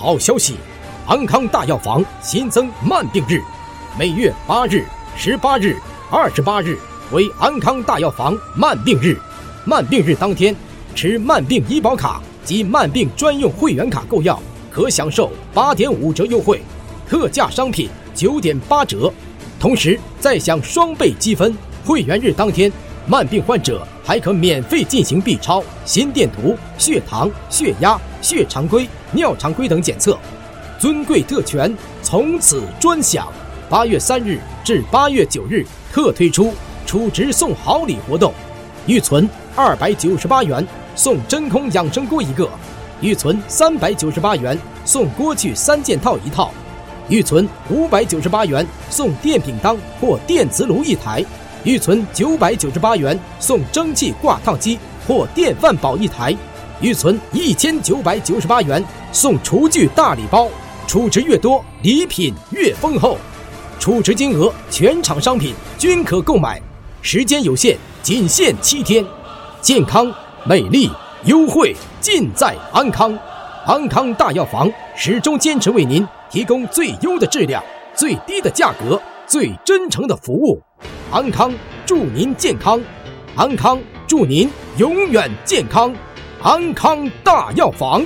好消息！安康大药房新增慢病日，每月八日、十八日、二十八日为安康大药房慢病日。慢病日当天，持慢病医保卡及慢病专用会员卡购药，可享受八点五折优惠，特价商品九点八折，同时再享双倍积分。会员日当天。慢病患者还可免费进行 B 超、心电图、血糖、血压、血常规、尿常规等检测，尊贵特权从此专享。八月三日至八月九日特推出储值送好礼活动，预存二百九十八元送真空养生锅一个，预存三百九十八元送锅具三件套一套，预存五百九十八元送电饼铛或电磁炉一台。预存九百九十八元送蒸汽挂烫机或电饭煲一台，预存一千九百九十八元送厨具大礼包，储值越多礼品越丰厚，储值金额全场商品均可购买，时间有限，仅限七天。健康、美丽、优惠尽在安康，安康大药房始终坚持为您提供最优的质量、最低的价格、最真诚的服务。安康祝您健康，安康祝您永远健康，安康大药房。